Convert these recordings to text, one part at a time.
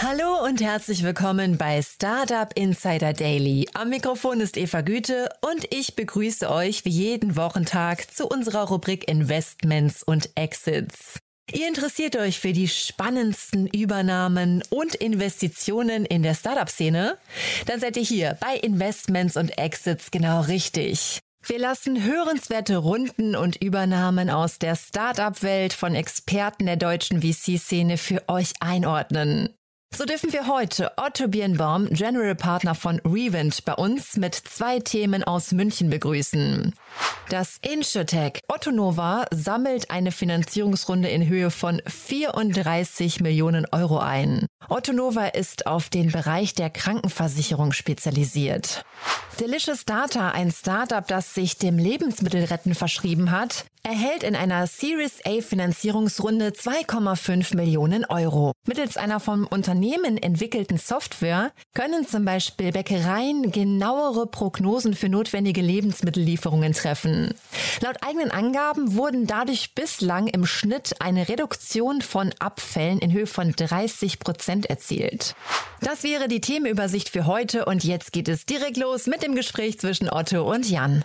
Hallo und herzlich willkommen bei Startup Insider Daily. Am Mikrofon ist Eva Güte und ich begrüße euch wie jeden Wochentag zu unserer Rubrik Investments und Exits. Ihr interessiert euch für die spannendsten Übernahmen und Investitionen in der Startup-Szene? Dann seid ihr hier bei Investments und Exits genau richtig. Wir lassen hörenswerte Runden und Übernahmen aus der Startup-Welt von Experten der deutschen VC-Szene für euch einordnen. So dürfen wir heute Otto Birnbaum, General Partner von Revent, bei uns mit zwei Themen aus München begrüßen. Das Insurtech Otto Nova sammelt eine Finanzierungsrunde in Höhe von 34 Millionen Euro ein. Otto Nova ist auf den Bereich der Krankenversicherung spezialisiert. Delicious Data, ein Startup, das sich dem Lebensmittelretten verschrieben hat, erhält in einer Series A Finanzierungsrunde 2,5 Millionen Euro. Mittels einer vom Unternehmen entwickelten Software können zum Beispiel Bäckereien genauere Prognosen für notwendige Lebensmittellieferungen treffen. Laut eigenen Angaben wurden dadurch bislang im Schnitt eine Reduktion von Abfällen in Höhe von 30 Prozent erzielt. Das wäre die Themenübersicht für heute und jetzt geht es direkt los mit dem Gespräch zwischen Otto und Jan.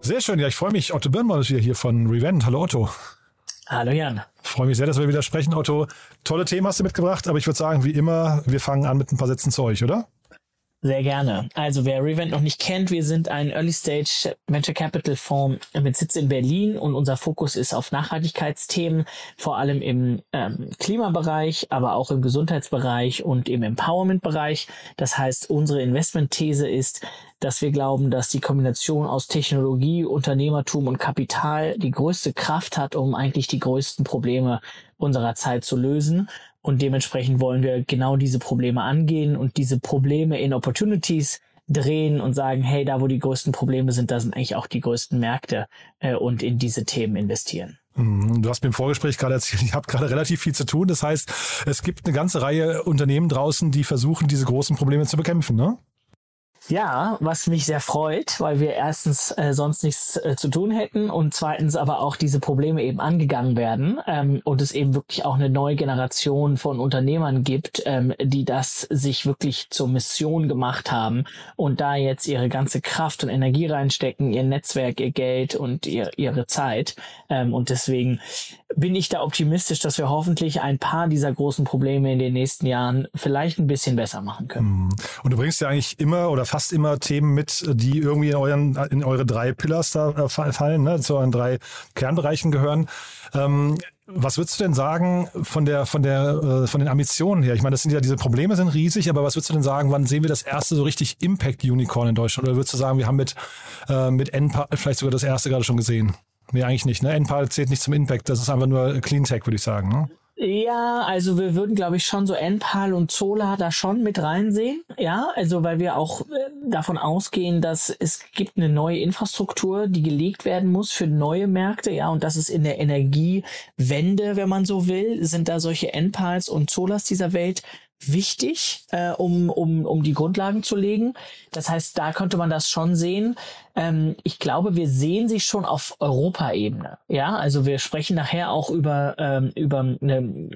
Sehr schön, ja, ich freue mich. Otto Birnbaum ist wieder hier von Revent. Hallo Otto. Hallo Jan. Freue mich sehr, dass wir wieder sprechen, Otto. Tolle Themen hast du mitgebracht, aber ich würde sagen, wie immer, wir fangen an mit ein paar Sätzen zu euch, oder? Sehr gerne. Also wer Revent noch nicht kennt, wir sind ein Early Stage Venture Capital Fonds mit Sitz in Berlin und unser Fokus ist auf Nachhaltigkeitsthemen, vor allem im ähm, Klimabereich, aber auch im Gesundheitsbereich und im Empowerment-Bereich. Das heißt, unsere Investmentthese ist, dass wir glauben, dass die Kombination aus Technologie, Unternehmertum und Kapital die größte Kraft hat, um eigentlich die größten Probleme unserer Zeit zu lösen. Und dementsprechend wollen wir genau diese Probleme angehen und diese Probleme in Opportunities drehen und sagen, hey, da wo die größten Probleme sind, da sind eigentlich auch die größten Märkte äh, und in diese Themen investieren. Mhm. Du hast mir im Vorgespräch gerade erzählt, ich habe gerade relativ viel zu tun. Das heißt, es gibt eine ganze Reihe Unternehmen draußen, die versuchen, diese großen Probleme zu bekämpfen, ne? Ja, was mich sehr freut, weil wir erstens äh, sonst nichts äh, zu tun hätten und zweitens aber auch diese Probleme eben angegangen werden ähm, und es eben wirklich auch eine neue Generation von Unternehmern gibt, ähm, die das sich wirklich zur Mission gemacht haben und da jetzt ihre ganze Kraft und Energie reinstecken, ihr Netzwerk, ihr Geld und ihr, ihre Zeit. Ähm, und deswegen bin ich da optimistisch, dass wir hoffentlich ein paar dieser großen Probleme in den nächsten Jahren vielleicht ein bisschen besser machen können. Mhm. Und du bringst ja eigentlich immer oder fast immer Themen mit, die irgendwie in, euren, in eure drei Pillars da äh, fallen, ne, zu euren drei Kernbereichen gehören. Ähm, was würdest du denn sagen von der von der äh, von den Ambitionen her? Ich meine, das sind ja diese Probleme sind riesig, aber was würdest du denn sagen, wann sehen wir das erste so richtig Impact Unicorn in Deutschland? Oder würdest du sagen, wir haben mit äh, mit NPAL vielleicht sogar das erste gerade schon gesehen? Nee, eigentlich nicht. Ne? NPAL zählt nicht zum Impact, das ist einfach nur Clean Tech, würde ich sagen. Ne? Ja, also wir würden, glaube ich, schon so NPAL und Zola da schon mit reinsehen. Ja, also weil wir auch äh, davon ausgehen, dass es gibt eine neue Infrastruktur, die gelegt werden muss für neue Märkte. Ja, und das ist in der Energiewende, wenn man so will, sind da solche NPALs und Zolas dieser Welt wichtig, äh, um, um, um die Grundlagen zu legen. Das heißt, da könnte man das schon sehen. Ähm, ich glaube, wir sehen sie schon auf Europaebene. Ja, also wir sprechen nachher auch über, ähm, über eine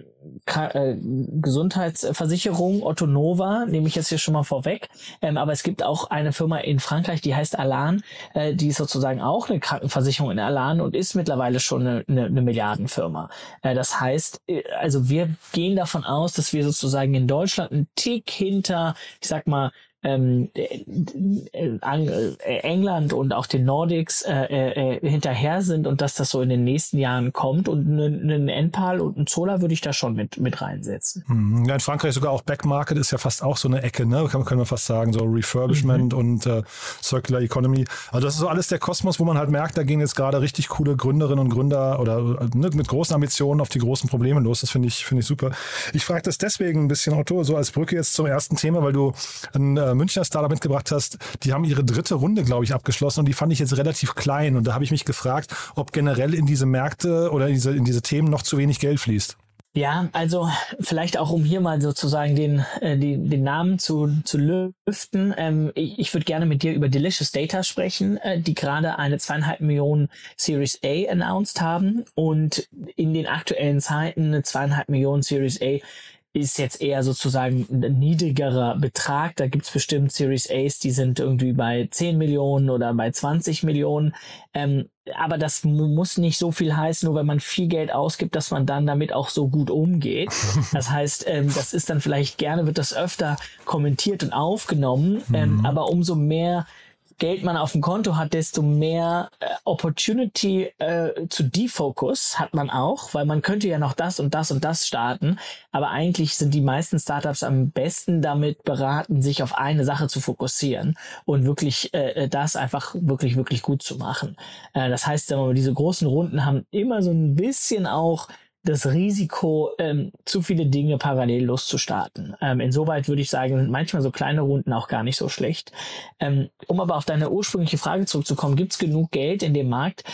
äh, Gesundheitsversicherung, Otto Nova, nehme ich jetzt hier schon mal vorweg. Ähm, aber es gibt auch eine Firma in Frankreich, die heißt Alan, äh, die ist sozusagen auch eine Krankenversicherung in Alan und ist mittlerweile schon eine, eine, eine Milliardenfirma. Äh, das heißt, äh, also wir gehen davon aus, dass wir sozusagen in Deutschland einen Tick hinter, ich sag mal, ähm, äh, äh, England und auch den Nordics äh, äh, hinterher sind und dass das so in den nächsten Jahren kommt und einen Enpal und einen Zola würde ich da schon mit mit reinsetzen. Mhm. Ja, in Frankreich sogar auch Backmarket ist ja fast auch so eine Ecke, ne? Kann, können wir fast sagen, so Refurbishment mhm. und äh, Circular Economy. Also das ist so alles der Kosmos, wo man halt merkt, da gehen jetzt gerade richtig coole Gründerinnen und Gründer oder ne, mit großen Ambitionen auf die großen Probleme los. Das finde ich finde ich super. Ich frage das deswegen ein bisschen, Otto, so als Brücke jetzt zum ersten Thema, weil du ein äh, Münchner Startup mitgebracht hast, die haben ihre dritte Runde, glaube ich, abgeschlossen und die fand ich jetzt relativ klein. Und da habe ich mich gefragt, ob generell in diese Märkte oder in diese, in diese Themen noch zu wenig Geld fließt. Ja, also vielleicht auch um hier mal sozusagen den, äh, den, den Namen zu, zu lüften. Ähm, ich ich würde gerne mit dir über Delicious Data sprechen, äh, die gerade eine zweieinhalb Millionen Series A announced haben und in den aktuellen Zeiten eine zweieinhalb Millionen Series A ist jetzt eher sozusagen ein niedrigerer Betrag. Da gibt's bestimmt Series A's, die sind irgendwie bei 10 Millionen oder bei 20 Millionen. Ähm, aber das muss nicht so viel heißen, nur wenn man viel Geld ausgibt, dass man dann damit auch so gut umgeht. Das heißt, ähm, das ist dann vielleicht gerne, wird das öfter kommentiert und aufgenommen. Ähm, mhm. aber umso mehr Geld man auf dem Konto hat, desto mehr äh, Opportunity äh, zu Defocus hat man auch, weil man könnte ja noch das und das und das starten, aber eigentlich sind die meisten Startups am besten damit beraten, sich auf eine Sache zu fokussieren und wirklich äh, das einfach wirklich, wirklich gut zu machen. Äh, das heißt, diese großen Runden haben immer so ein bisschen auch das Risiko, ähm, zu viele Dinge parallel loszustarten. Ähm, insoweit würde ich sagen, sind manchmal so kleine Runden auch gar nicht so schlecht. Ähm, um aber auf deine ursprüngliche Frage zurückzukommen, gibt es genug Geld in dem Markt?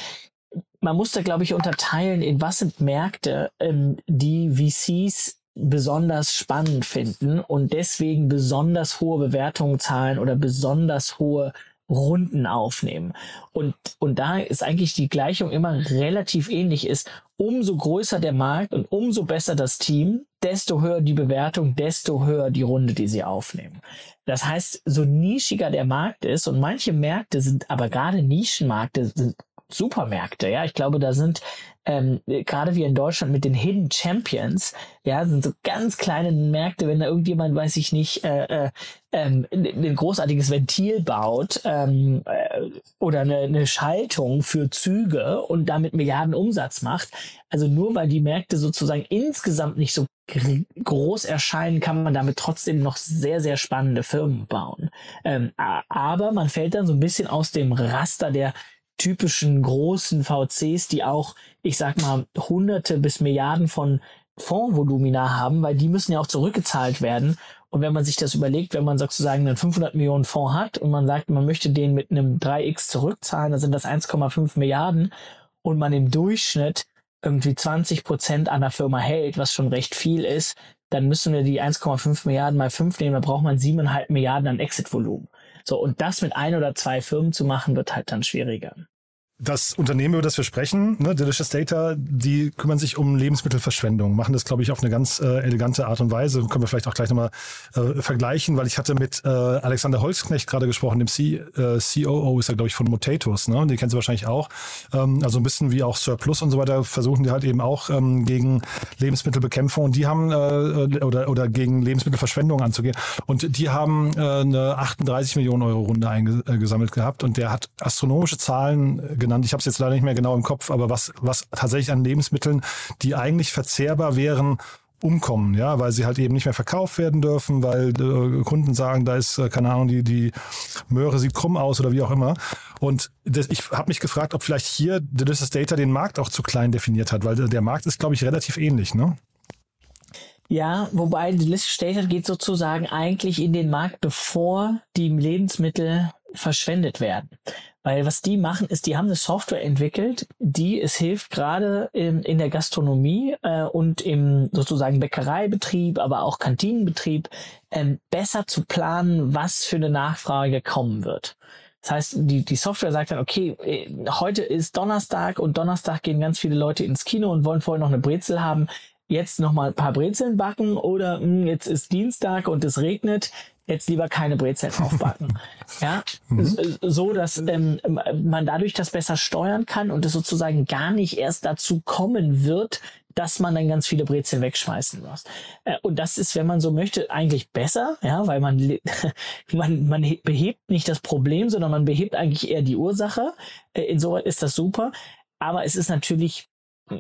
Man muss da, glaube ich, unterteilen, in was sind Märkte, ähm, die VCs besonders spannend finden und deswegen besonders hohe Bewertungen zahlen oder besonders hohe Runden aufnehmen. Und, und da ist eigentlich die Gleichung immer relativ ähnlich ist. Umso größer der Markt und umso besser das Team, desto höher die Bewertung, desto höher die Runde, die sie aufnehmen. Das heißt, so nischiger der Markt ist und manche Märkte sind aber gerade Nischenmärkte sind Supermärkte, ja. Ich glaube, da sind ähm, gerade wie in Deutschland mit den Hidden Champions, ja, sind so ganz kleine Märkte, wenn da irgendjemand, weiß ich nicht, äh, äh, ähm, ein großartiges Ventil baut ähm, äh, oder eine, eine Schaltung für Züge und damit Milliarden Umsatz macht. Also nur weil die Märkte sozusagen insgesamt nicht so groß erscheinen, kann man damit trotzdem noch sehr, sehr spannende Firmen bauen. Ähm, aber man fällt dann so ein bisschen aus dem Raster der typischen großen VCs, die auch, ich sag mal, hunderte bis Milliarden von Fondsvolumina haben, weil die müssen ja auch zurückgezahlt werden. Und wenn man sich das überlegt, wenn man sozusagen einen 500 Millionen Fonds hat und man sagt, man möchte den mit einem 3x zurückzahlen, dann sind das 1,5 Milliarden und man im Durchschnitt irgendwie 20 Prozent an der Firma hält, was schon recht viel ist, dann müssen wir die 1,5 Milliarden mal 5 nehmen, dann braucht man 7,5 Milliarden an Exit-Volumen. So, und das mit ein oder zwei Firmen zu machen, wird halt dann schwieriger. Das Unternehmen, über das wir sprechen, ne, Delicious Data, die kümmern sich um Lebensmittelverschwendung, machen das, glaube ich, auf eine ganz äh, elegante Art und Weise. Können wir vielleicht auch gleich nochmal äh, vergleichen, weil ich hatte mit äh, Alexander Holzknecht gerade gesprochen, dem C, äh, COO ist er, glaube ich, von Motatos, ne? Den kennen Sie wahrscheinlich auch. Ähm, also ein bisschen wie auch Surplus und so weiter, versuchen die halt eben auch ähm, gegen Lebensmittelbekämpfung und die haben äh, oder, oder gegen Lebensmittelverschwendung anzugehen. Und die haben äh, eine 38 Millionen Euro Runde eingesammelt gehabt und der hat astronomische Zahlen äh, genannt. Ich habe es jetzt leider nicht mehr genau im Kopf, aber was, was tatsächlich an Lebensmitteln, die eigentlich verzehrbar wären, umkommen, ja, weil sie halt eben nicht mehr verkauft werden dürfen, weil äh, Kunden sagen, da ist, äh, keine Ahnung, die, die Möhre sieht krumm aus oder wie auch immer. Und das, ich habe mich gefragt, ob vielleicht hier Delicious Data den Markt auch zu klein definiert hat, weil der Markt ist, glaube ich, relativ ähnlich, ne? Ja, wobei Delicious Data geht sozusagen eigentlich in den Markt, bevor die Lebensmittel verschwendet werden. Weil was die machen, ist, die haben eine Software entwickelt, die es hilft, gerade in, in der Gastronomie äh, und im sozusagen Bäckereibetrieb, aber auch Kantinenbetrieb, ähm, besser zu planen, was für eine Nachfrage kommen wird. Das heißt, die, die Software sagt dann, okay, äh, heute ist Donnerstag und Donnerstag gehen ganz viele Leute ins Kino und wollen vorher noch eine Brezel haben. Jetzt noch mal ein paar Brezeln backen oder mh, hm, jetzt ist Dienstag und es regnet jetzt lieber keine Brezeln aufbacken. ja, mhm. so dass ähm, man dadurch das besser steuern kann und es sozusagen gar nicht erst dazu kommen wird, dass man dann ganz viele Brezeln wegschmeißen muss. Äh, und das ist, wenn man so möchte, eigentlich besser, ja, weil man, man, man behebt nicht das Problem, sondern man behebt eigentlich eher die Ursache. Äh, insoweit ist das super. Aber es ist natürlich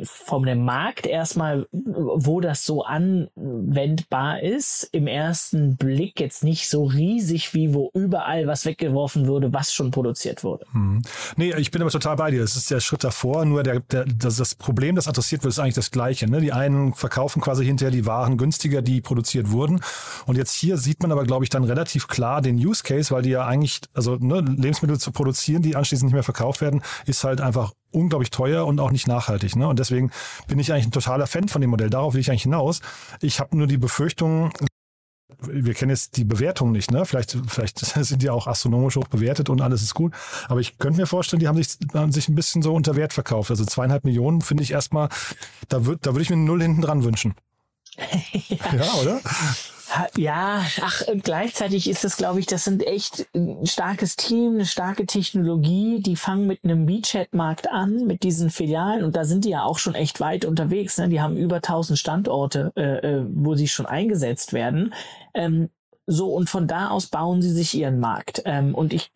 vom dem Markt erstmal, wo das so anwendbar ist, im ersten Blick jetzt nicht so riesig wie wo überall was weggeworfen würde, was schon produziert wurde. Hm. Nee, ich bin aber total bei dir. Es ist der Schritt davor, nur der, der, das, das Problem, das adressiert wird, ist eigentlich das gleiche. Ne? Die einen verkaufen quasi hinterher die Waren günstiger, die produziert wurden. Und jetzt hier sieht man aber, glaube ich, dann relativ klar den Use Case, weil die ja eigentlich, also ne, Lebensmittel zu produzieren, die anschließend nicht mehr verkauft werden, ist halt einfach unglaublich teuer und auch nicht nachhaltig. Ne? Und deswegen bin ich eigentlich ein totaler Fan von dem Modell. Darauf will ich eigentlich hinaus. Ich habe nur die Befürchtung, wir kennen jetzt die Bewertung nicht, ne? Vielleicht, vielleicht sind die auch astronomisch hoch bewertet und alles ist gut. Aber ich könnte mir vorstellen, die haben sich, haben sich ein bisschen so unter Wert verkauft. Also zweieinhalb Millionen finde ich erstmal, da würde da würde ich mir eine Null hinten dran wünschen. ja. ja, oder? Ja, ach, gleichzeitig ist es, glaube ich, das sind echt ein starkes Team, eine starke Technologie. Die fangen mit einem WeChat-Markt an, mit diesen Filialen. Und da sind die ja auch schon echt weit unterwegs. Ne? Die haben über 1000 Standorte, äh, äh, wo sie schon eingesetzt werden. Ähm, so, und von da aus bauen sie sich ihren Markt. Ähm, und ich,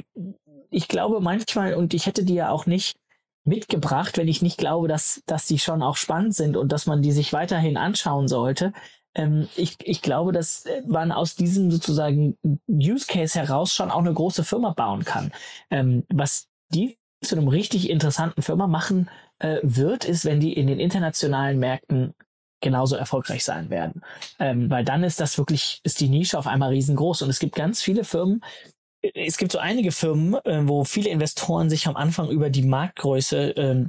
ich glaube manchmal, und ich hätte die ja auch nicht mitgebracht, wenn ich nicht glaube, dass, dass die schon auch spannend sind und dass man die sich weiterhin anschauen sollte ähm, ich, ich glaube, dass man aus diesem sozusagen Use Case heraus schon auch eine große Firma bauen kann. Ähm, was die zu einem richtig interessanten Firma machen äh, wird, ist, wenn die in den internationalen Märkten genauso erfolgreich sein werden. Ähm, weil dann ist das wirklich, ist die Nische auf einmal riesengroß. Und es gibt ganz viele Firmen, es gibt so einige Firmen, äh, wo viele Investoren sich am Anfang über die Marktgröße äh,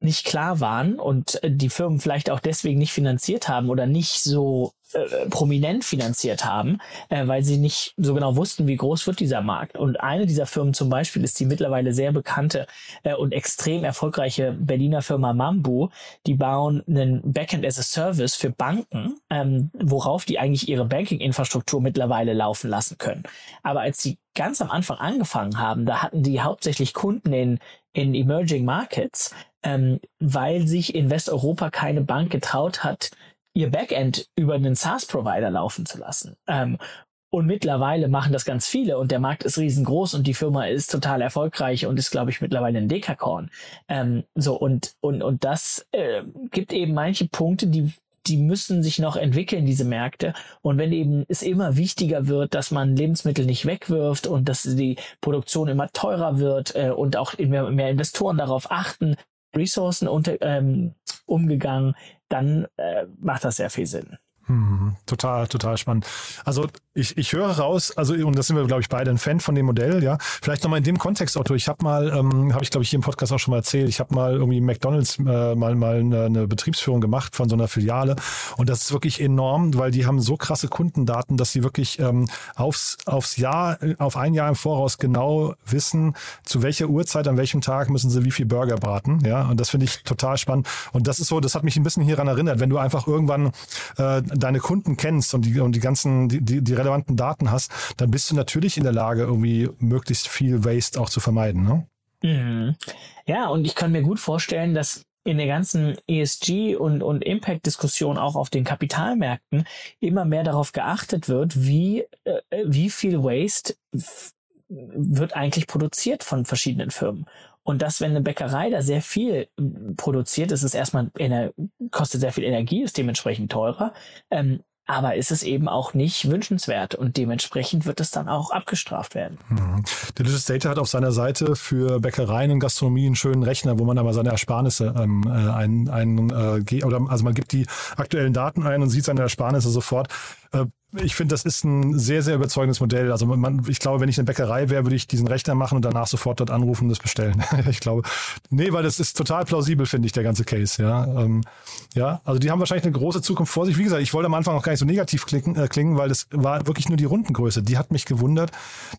nicht klar waren und äh, die Firmen vielleicht auch deswegen nicht finanziert haben oder nicht so äh, prominent finanziert haben, äh, weil sie nicht so genau wussten, wie groß wird dieser Markt. Und eine dieser Firmen zum Beispiel ist die mittlerweile sehr bekannte äh, und extrem erfolgreiche Berliner Firma Mambu. Die bauen einen Backend as a Service für Banken, ähm, worauf die eigentlich ihre Banking-Infrastruktur mittlerweile laufen lassen können. Aber als sie ganz am Anfang angefangen haben, da hatten die hauptsächlich Kunden in, in Emerging Markets, ähm, weil sich in Westeuropa keine Bank getraut hat, ihr Backend über einen SaaS-Provider laufen zu lassen. Ähm, und mittlerweile machen das ganz viele und der Markt ist riesengroß und die Firma ist total erfolgreich und ist, glaube ich, mittlerweile ein Dekakorn. Ähm, so, und, und, und das äh, gibt eben manche Punkte, die, die müssen sich noch entwickeln, diese Märkte. Und wenn eben es immer wichtiger wird, dass man Lebensmittel nicht wegwirft und dass die Produktion immer teurer wird äh, und auch mehr, mehr Investoren darauf achten, Ressourcen unter, ähm, umgegangen, dann äh, macht das sehr viel Sinn. Hm, total, total spannend. Also ich, ich höre raus, also und das sind wir, glaube ich, beide ein Fan von dem Modell, ja. Vielleicht nochmal in dem Kontext, Otto, ich habe mal, ähm, habe ich, glaube ich, hier im Podcast auch schon mal erzählt, ich habe mal irgendwie McDonalds äh, mal, mal eine, eine Betriebsführung gemacht von so einer Filiale und das ist wirklich enorm, weil die haben so krasse Kundendaten, dass sie wirklich ähm, aufs, aufs Jahr, auf ein Jahr im Voraus genau wissen, zu welcher Uhrzeit, an welchem Tag müssen sie wie viel Burger braten, ja. Und das finde ich total spannend. Und das ist so, das hat mich ein bisschen hieran erinnert, wenn du einfach irgendwann äh, deine Kunden kennst und die, und die ganzen, die, die, relevanten Daten hast, dann bist du natürlich in der Lage, irgendwie möglichst viel Waste auch zu vermeiden. Ne? Mhm. Ja, und ich kann mir gut vorstellen, dass in der ganzen ESG und, und Impact-Diskussion auch auf den Kapitalmärkten immer mehr darauf geachtet wird, wie, äh, wie viel Waste wird eigentlich produziert von verschiedenen Firmen. Und dass, wenn eine Bäckerei da sehr viel produziert, ist es erstmal, kostet sehr viel Energie, ist dementsprechend teurer. Ähm, aber ist es eben auch nicht wünschenswert und dementsprechend wird es dann auch abgestraft werden. Mhm. Delicious Data hat auf seiner Seite für Bäckereien und Gastronomie einen schönen Rechner, wo man aber seine Ersparnisse ähm, äh, ein, ein äh, oder also man gibt die aktuellen Daten ein und sieht seine Ersparnisse sofort. Äh, ich finde, das ist ein sehr, sehr überzeugendes Modell. Also man, ich glaube, wenn ich eine Bäckerei wäre, würde ich diesen Rechner machen und danach sofort dort anrufen und das bestellen. ich glaube, nee, weil das ist total plausibel, finde ich, der ganze Case. Ja, ähm, ja, also die haben wahrscheinlich eine große Zukunft vor sich. Wie gesagt, ich wollte am Anfang auch gar nicht so negativ klicken, äh, klingen, weil das war wirklich nur die Rundengröße. Die hat mich gewundert.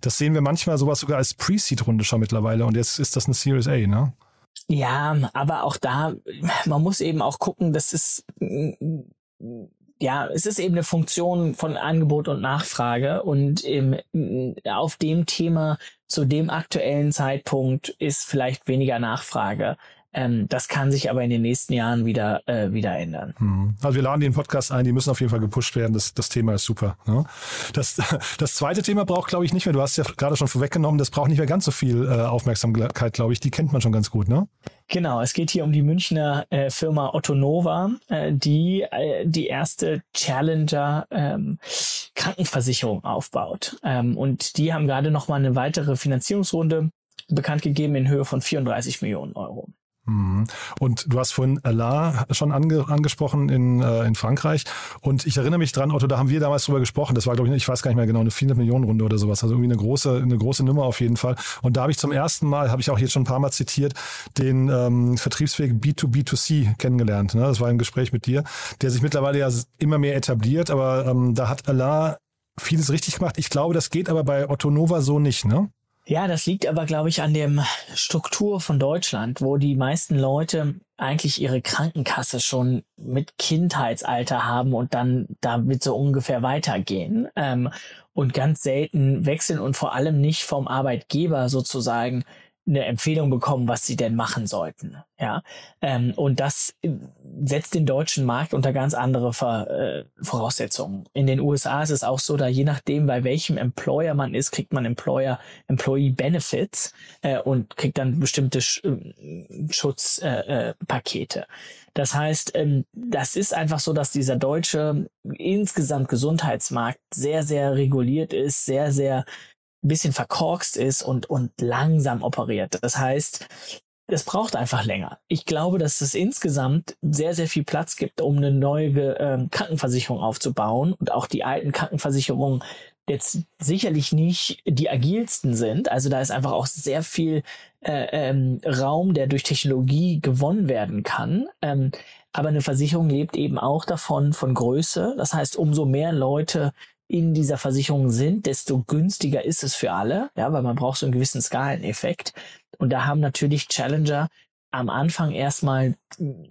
Das sehen wir manchmal sowas sogar als Pre-Seed-Runde schon mittlerweile und jetzt ist das eine Series A, ne? Ja, aber auch da, man muss eben auch gucken, das ist ja, es ist eben eine Funktion von Angebot und Nachfrage und im, auf dem Thema zu dem aktuellen Zeitpunkt ist vielleicht weniger Nachfrage. Ähm, das kann sich aber in den nächsten Jahren wieder, äh, wieder ändern. Hm. Also wir laden den Podcast ein, die müssen auf jeden Fall gepusht werden. Das, das Thema ist super. Ne? Das, das zweite Thema braucht, glaube ich, nicht mehr. Du hast ja gerade schon vorweggenommen, das braucht nicht mehr ganz so viel äh, Aufmerksamkeit, glaube ich. Die kennt man schon ganz gut, ne? Genau, es geht hier um die Münchner äh, Firma Otto Nova, äh, die äh, die erste Challenger ähm, Krankenversicherung aufbaut. Ähm, und die haben gerade noch mal eine weitere Finanzierungsrunde bekannt gegeben in Höhe von 34 Millionen Euro. Mhm. Und du hast vorhin Allah schon ange angesprochen in, äh, in Frankreich. Und ich erinnere mich dran, Otto, da haben wir damals drüber gesprochen. Das war, glaube ich, ich weiß gar nicht mehr genau, eine 400 Millionen Runde oder sowas. Also irgendwie eine große, eine große Nummer auf jeden Fall. Und da habe ich zum ersten Mal, habe ich auch jetzt schon ein paar Mal zitiert, den ähm, Vertriebsweg B2B2C kennengelernt. Ne? Das war ein Gespräch mit dir, der sich mittlerweile ja immer mehr etabliert. Aber ähm, da hat Allah vieles richtig gemacht. Ich glaube, das geht aber bei Otto Nova so nicht, ne? Ja, das liegt aber, glaube ich, an der Struktur von Deutschland, wo die meisten Leute eigentlich ihre Krankenkasse schon mit Kindheitsalter haben und dann damit so ungefähr weitergehen. Ähm, und ganz selten wechseln und vor allem nicht vom Arbeitgeber sozusagen eine Empfehlung bekommen, was sie denn machen sollten. Ja, ähm, und das setzt den deutschen Markt unter ganz andere Ver, äh, Voraussetzungen. In den USA ist es auch so, da je nachdem, bei welchem Employer man ist, kriegt man Employer Employee Benefits äh, und kriegt dann bestimmte Sch äh, Schutzpakete. Äh, das heißt, ähm, das ist einfach so, dass dieser deutsche insgesamt Gesundheitsmarkt sehr, sehr reguliert ist, sehr, sehr bisschen verkorkst ist und, und langsam operiert. Das heißt, es braucht einfach länger. Ich glaube, dass es insgesamt sehr, sehr viel Platz gibt, um eine neue äh, Krankenversicherung aufzubauen und auch die alten Krankenversicherungen jetzt sicherlich nicht die agilsten sind. Also da ist einfach auch sehr viel äh, ähm, Raum, der durch Technologie gewonnen werden kann. Ähm, aber eine Versicherung lebt eben auch davon, von Größe. Das heißt, umso mehr Leute in dieser Versicherung sind, desto günstiger ist es für alle, ja, weil man braucht so einen gewissen Skaleneffekt. Und da haben natürlich Challenger am Anfang erstmal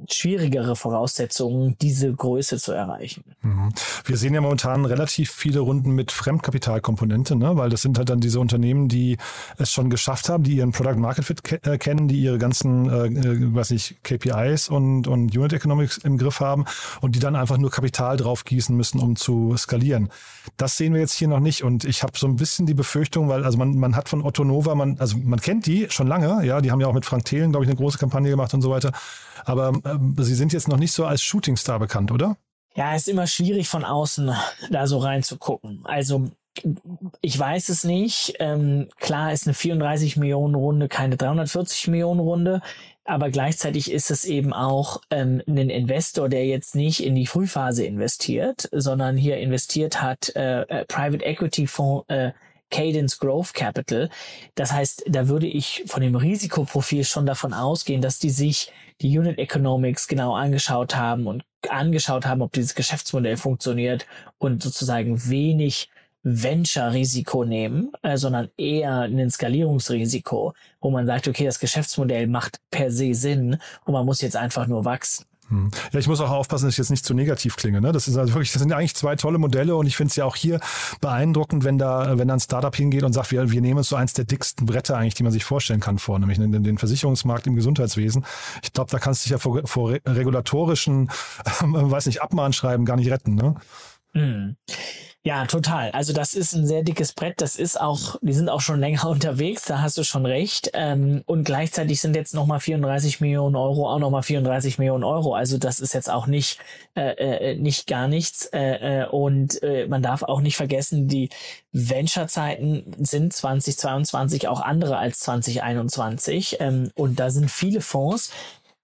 schwierigere Voraussetzungen, diese Größe zu erreichen. Mhm. Wir sehen ja momentan relativ viele Runden mit Fremdkapitalkomponente, ne? weil das sind halt dann diese Unternehmen, die es schon geschafft haben, die ihren Product Market Fit ke äh, kennen, die ihre ganzen, äh, äh weiß nicht, KPIs und, und Unit Economics im Griff haben und die dann einfach nur Kapital drauf gießen müssen, um zu skalieren. Das sehen wir jetzt hier noch nicht und ich habe so ein bisschen die Befürchtung, weil also man, man hat von Otto Nova, man, also man kennt die schon lange, ja, die haben ja auch mit Frank Thelen, glaube ich, eine große Kampagne gemacht und so weiter. Aber äh, sie sind jetzt noch nicht so als Shootingstar bekannt, oder? Ja, ist immer schwierig von außen da so reinzugucken. Also ich weiß es nicht. Ähm, klar ist eine 34 Millionen Runde keine 340 Millionen Runde, aber gleichzeitig ist es eben auch ähm, ein Investor, der jetzt nicht in die Frühphase investiert, sondern hier investiert hat äh, äh, Private Equity Fonds äh, Cadence Growth Capital. Das heißt, da würde ich von dem Risikoprofil schon davon ausgehen, dass die sich die Unit Economics genau angeschaut haben und angeschaut haben, ob dieses Geschäftsmodell funktioniert und sozusagen wenig Venture-Risiko nehmen, äh, sondern eher ein Skalierungsrisiko, wo man sagt, okay, das Geschäftsmodell macht per se Sinn und man muss jetzt einfach nur wachsen. Hm. Ja, ich muss auch aufpassen, dass ich jetzt nicht zu negativ klinge. Ne? Das ist also wirklich, das sind eigentlich zwei tolle Modelle und ich finde es ja auch hier beeindruckend, wenn da, wenn da ein Startup hingeht und sagt, wir, wir nehmen uns so eins der dicksten Bretter eigentlich, die man sich vorstellen kann vor, nämlich den, den Versicherungsmarkt im Gesundheitswesen. Ich glaube, da kannst du dich ja vor, vor regulatorischen, äh, weiß nicht, Abmahnschreiben gar nicht retten. Ne? Mhm. Ja, total. Also das ist ein sehr dickes Brett. Das ist auch, die sind auch schon länger unterwegs, da hast du schon recht. Ähm, und gleichzeitig sind jetzt nochmal 34 Millionen Euro, auch nochmal 34 Millionen Euro. Also das ist jetzt auch nicht, äh, äh, nicht gar nichts. Äh, äh, und äh, man darf auch nicht vergessen, die Venture-Zeiten sind 2022 auch andere als 2021. Ähm, und da sind viele Fonds,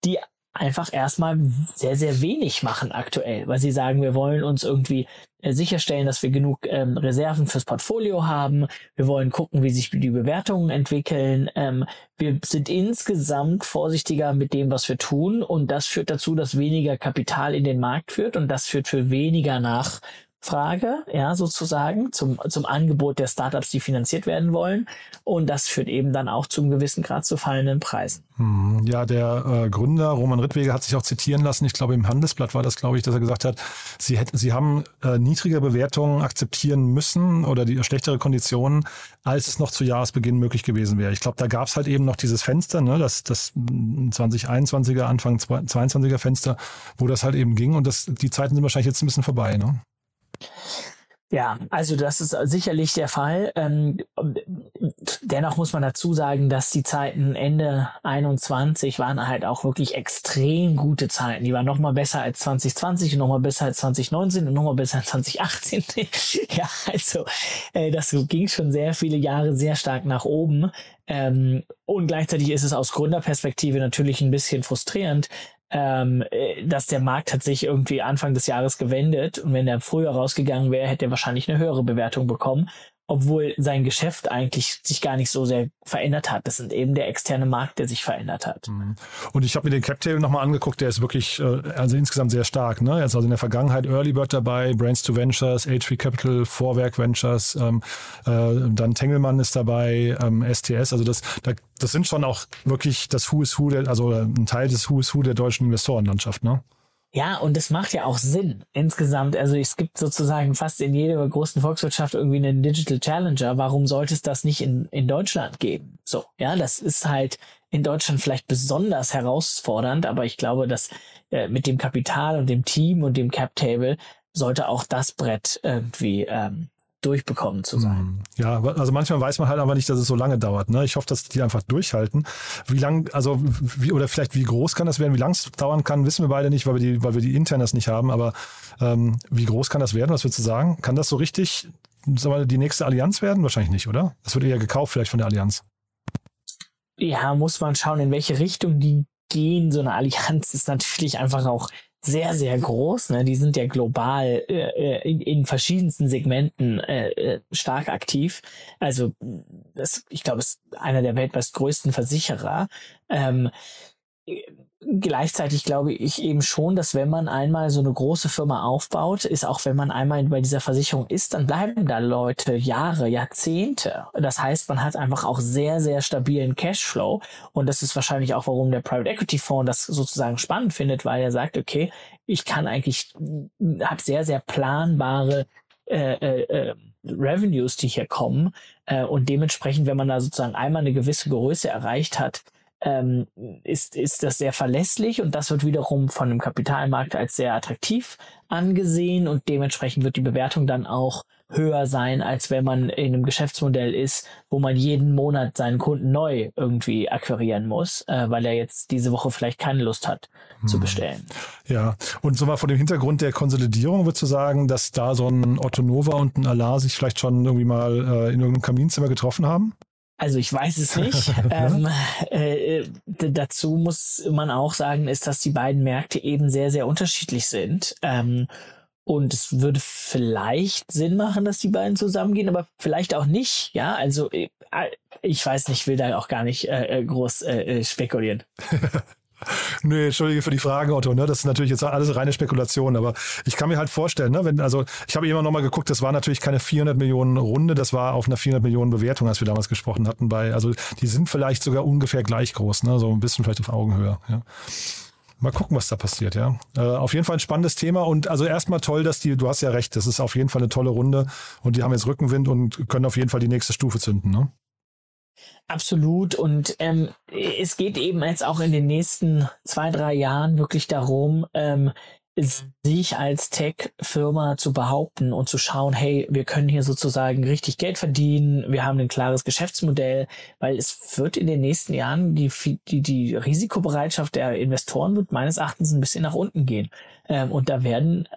die einfach erstmal sehr, sehr wenig machen aktuell, weil sie sagen, wir wollen uns irgendwie äh, sicherstellen, dass wir genug ähm, Reserven fürs Portfolio haben. Wir wollen gucken, wie sich die Bewertungen entwickeln. Ähm, wir sind insgesamt vorsichtiger mit dem, was wir tun. Und das führt dazu, dass weniger Kapital in den Markt führt. Und das führt für weniger nach Frage, ja, sozusagen, zum, zum Angebot der Startups, die finanziert werden wollen. Und das führt eben dann auch zum gewissen Grad zu fallenden Preisen. Hm, ja, der äh, Gründer Roman Rittweger hat sich auch zitieren lassen. Ich glaube, im Handelsblatt war das, glaube ich, dass er gesagt hat, sie hätten, sie haben äh, niedrige Bewertungen akzeptieren müssen oder die schlechtere Konditionen, als es noch zu Jahresbeginn möglich gewesen wäre. Ich glaube, da gab es halt eben noch dieses Fenster, ne, das, das 2021er, Anfang 22er Fenster, wo das halt eben ging. Und das, die Zeiten sind wahrscheinlich jetzt ein bisschen vorbei, ne? Ja, also das ist sicherlich der Fall. Ähm, dennoch muss man dazu sagen, dass die Zeiten Ende 21 waren halt auch wirklich extrem gute Zeiten. Die waren noch mal besser als 2020 und noch mal besser als 2019 und noch mal besser als 2018. ja, also äh, das ging schon sehr viele Jahre sehr stark nach oben. Ähm, und gleichzeitig ist es aus Gründerperspektive natürlich ein bisschen frustrierend, ähm, äh, dass der Markt hat sich irgendwie Anfang des Jahres gewendet und wenn er früher rausgegangen wäre, hätte er wahrscheinlich eine höhere Bewertung bekommen obwohl sein Geschäft eigentlich sich gar nicht so sehr verändert hat. Das ist eben der externe Markt, der sich verändert hat. Mhm. Und ich habe mir den Cap Table nochmal angeguckt, der ist wirklich, äh, also insgesamt sehr stark. Ne? Also in der Vergangenheit Early Bird dabei, Brains to Ventures, HV Capital, Vorwerk Ventures, ähm, äh, dann Tengelmann ist dabei, ähm, STS. Also das, das sind schon auch wirklich das Who is Who, der, also ein Teil des Who is Who der deutschen Investorenlandschaft. Ne? Ja, und es macht ja auch Sinn insgesamt. Also es gibt sozusagen fast in jeder großen Volkswirtschaft irgendwie einen Digital Challenger. Warum sollte es das nicht in, in Deutschland geben? So, ja, das ist halt in Deutschland vielleicht besonders herausfordernd, aber ich glaube, dass äh, mit dem Kapital und dem Team und dem Cap Table sollte auch das Brett irgendwie ähm, durchbekommen zu sein. Hm. Ja, also manchmal weiß man halt aber nicht, dass es so lange dauert. Ne? Ich hoffe, dass die einfach durchhalten. Wie lang, also wie oder vielleicht wie groß kann das werden? Wie lang es dauern kann, wissen wir beide nicht, weil wir die, weil wir die Internas nicht haben. Aber ähm, wie groß kann das werden? Was würdest du sagen? Kann das so richtig sag mal, die nächste Allianz werden? Wahrscheinlich nicht, oder? Das wird eher gekauft vielleicht von der Allianz. Ja, muss man schauen, in welche Richtung die gehen. So eine Allianz ist natürlich einfach auch sehr, sehr groß. Ne? Die sind ja global äh, äh, in, in verschiedensten Segmenten äh, äh, stark aktiv. Also das, ich glaube, es ist einer der weltweit größten Versicherer. Ähm, gleichzeitig glaube ich eben schon, dass wenn man einmal so eine große Firma aufbaut, ist auch wenn man einmal bei dieser Versicherung ist, dann bleiben da Leute Jahre, Jahrzehnte. Das heißt, man hat einfach auch sehr, sehr stabilen Cashflow. Und das ist wahrscheinlich auch, warum der Private Equity Fonds das sozusagen spannend findet, weil er sagt, okay, ich kann eigentlich, habe sehr, sehr planbare äh, äh, äh, Revenues, die hier kommen. Äh, und dementsprechend, wenn man da sozusagen einmal eine gewisse Größe erreicht hat, ähm, ist, ist das sehr verlässlich und das wird wiederum von dem Kapitalmarkt als sehr attraktiv angesehen und dementsprechend wird die Bewertung dann auch höher sein, als wenn man in einem Geschäftsmodell ist, wo man jeden Monat seinen Kunden neu irgendwie akquirieren muss, äh, weil er jetzt diese Woche vielleicht keine Lust hat hm. zu bestellen. Ja, und so mal vor dem Hintergrund der Konsolidierung würdest du sagen, dass da so ein Otto Nova und ein Alar sich vielleicht schon irgendwie mal äh, in irgendeinem Kaminzimmer getroffen haben? Also ich weiß es nicht. ähm, äh, dazu muss man auch sagen, ist, dass die beiden Märkte eben sehr, sehr unterschiedlich sind. Ähm, und es würde vielleicht Sinn machen, dass die beiden zusammengehen, aber vielleicht auch nicht. Ja, also äh, ich weiß nicht, will da auch gar nicht äh, äh groß äh, spekulieren. Nee, entschuldige für die Fragen, Otto. Ne? Das ist natürlich jetzt alles reine Spekulation, aber ich kann mir halt vorstellen, ne, wenn, also ich habe immer noch mal geguckt, das war natürlich keine 400 Millionen Runde, das war auf einer 400 Millionen Bewertung, als wir damals gesprochen hatten. Bei, also die sind vielleicht sogar ungefähr gleich groß, ne? so ein bisschen vielleicht auf Augenhöhe. Ja. Mal gucken, was da passiert, ja. Äh, auf jeden Fall ein spannendes Thema und also erstmal toll, dass die, du hast ja recht, das ist auf jeden Fall eine tolle Runde und die haben jetzt Rückenwind und können auf jeden Fall die nächste Stufe zünden, ne? Absolut. Und ähm, es geht eben jetzt auch in den nächsten zwei, drei Jahren wirklich darum, ähm, sich als Tech-Firma zu behaupten und zu schauen, hey, wir können hier sozusagen richtig Geld verdienen, wir haben ein klares Geschäftsmodell, weil es wird in den nächsten Jahren die, die, die Risikobereitschaft der Investoren wird meines Erachtens ein bisschen nach unten gehen. Ähm, und da werden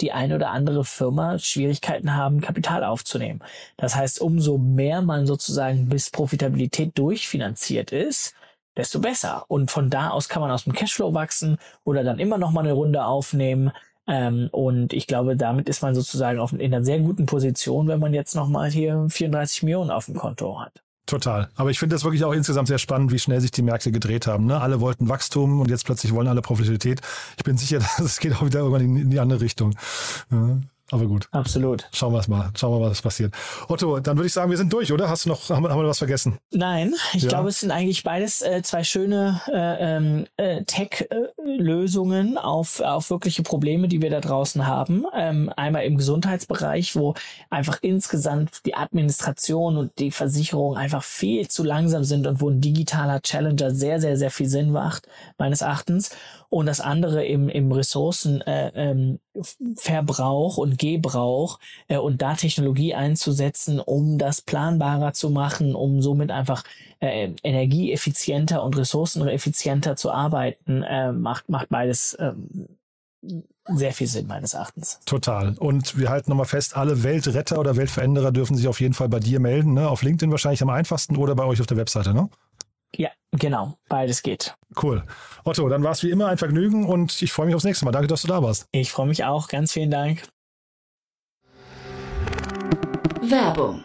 die eine oder andere Firma Schwierigkeiten haben, Kapital aufzunehmen. Das heißt, umso mehr man sozusagen bis Profitabilität durchfinanziert ist, desto besser. Und von da aus kann man aus dem Cashflow wachsen oder dann immer noch mal eine Runde aufnehmen. Ähm, und ich glaube, damit ist man sozusagen auf, in einer sehr guten Position, wenn man jetzt noch mal hier 34 Millionen auf dem Konto hat. Total. Aber ich finde das wirklich auch insgesamt sehr spannend, wie schnell sich die Märkte gedreht haben. Ne? Alle wollten Wachstum und jetzt plötzlich wollen alle Profitabilität. Ich bin sicher, es geht auch wieder irgendwann in, die andere Richtung. Ja. Aber gut. Absolut. Schauen wir es mal. Schauen wir mal, was passiert. Otto, dann würde ich sagen, wir sind durch, oder? Hast du noch, haben, haben wir was vergessen? Nein, ich ja. glaube, es sind eigentlich beides äh, zwei schöne äh, ähm, äh, Tech-Lösungen auf, auf wirkliche Probleme, die wir da draußen haben. Ähm, einmal im Gesundheitsbereich, wo einfach insgesamt die Administration und die Versicherung einfach viel zu langsam sind und wo ein digitaler Challenger sehr, sehr, sehr viel Sinn macht, meines Erachtens und das andere im, im Ressourcenverbrauch äh, ähm, und Gebrauch äh, und da Technologie einzusetzen, um das planbarer zu machen, um somit einfach äh, energieeffizienter und ressourceneffizienter zu arbeiten, äh, macht, macht beides ähm, sehr viel Sinn meines Erachtens. Total. Und wir halten nochmal fest, alle Weltretter oder Weltveränderer dürfen sich auf jeden Fall bei dir melden, ne? Auf LinkedIn wahrscheinlich am einfachsten oder bei euch auf der Webseite, ne? Ja, genau. Beides geht. Cool. Otto, dann war es wie immer ein Vergnügen und ich freue mich aufs nächste Mal. Danke, dass du da warst. Ich freue mich auch. Ganz vielen Dank. Werbung.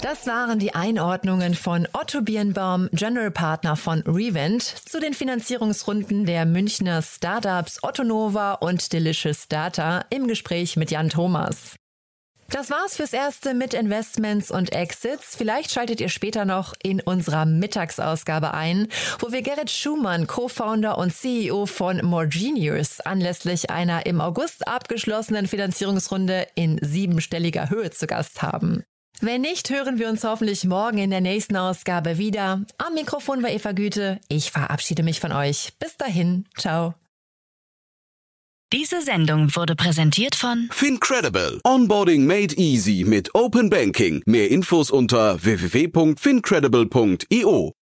Das waren die Einordnungen von Otto Birnbaum, General Partner von Revent, zu den Finanzierungsrunden der Münchner Startups Otto Nova und Delicious Data im Gespräch mit Jan Thomas. Das war's fürs Erste mit Investments und Exits. Vielleicht schaltet ihr später noch in unserer Mittagsausgabe ein, wo wir Gerrit Schumann, Co-Founder und CEO von More Genius, anlässlich einer im August abgeschlossenen Finanzierungsrunde in siebenstelliger Höhe zu Gast haben. Wenn nicht, hören wir uns hoffentlich morgen in der nächsten Ausgabe wieder. Am Mikrofon war Eva Güte. Ich verabschiede mich von euch. Bis dahin. Ciao. Diese Sendung wurde präsentiert von Fincredible. Onboarding made easy mit Open Banking. Mehr Infos unter www.fincredible.io.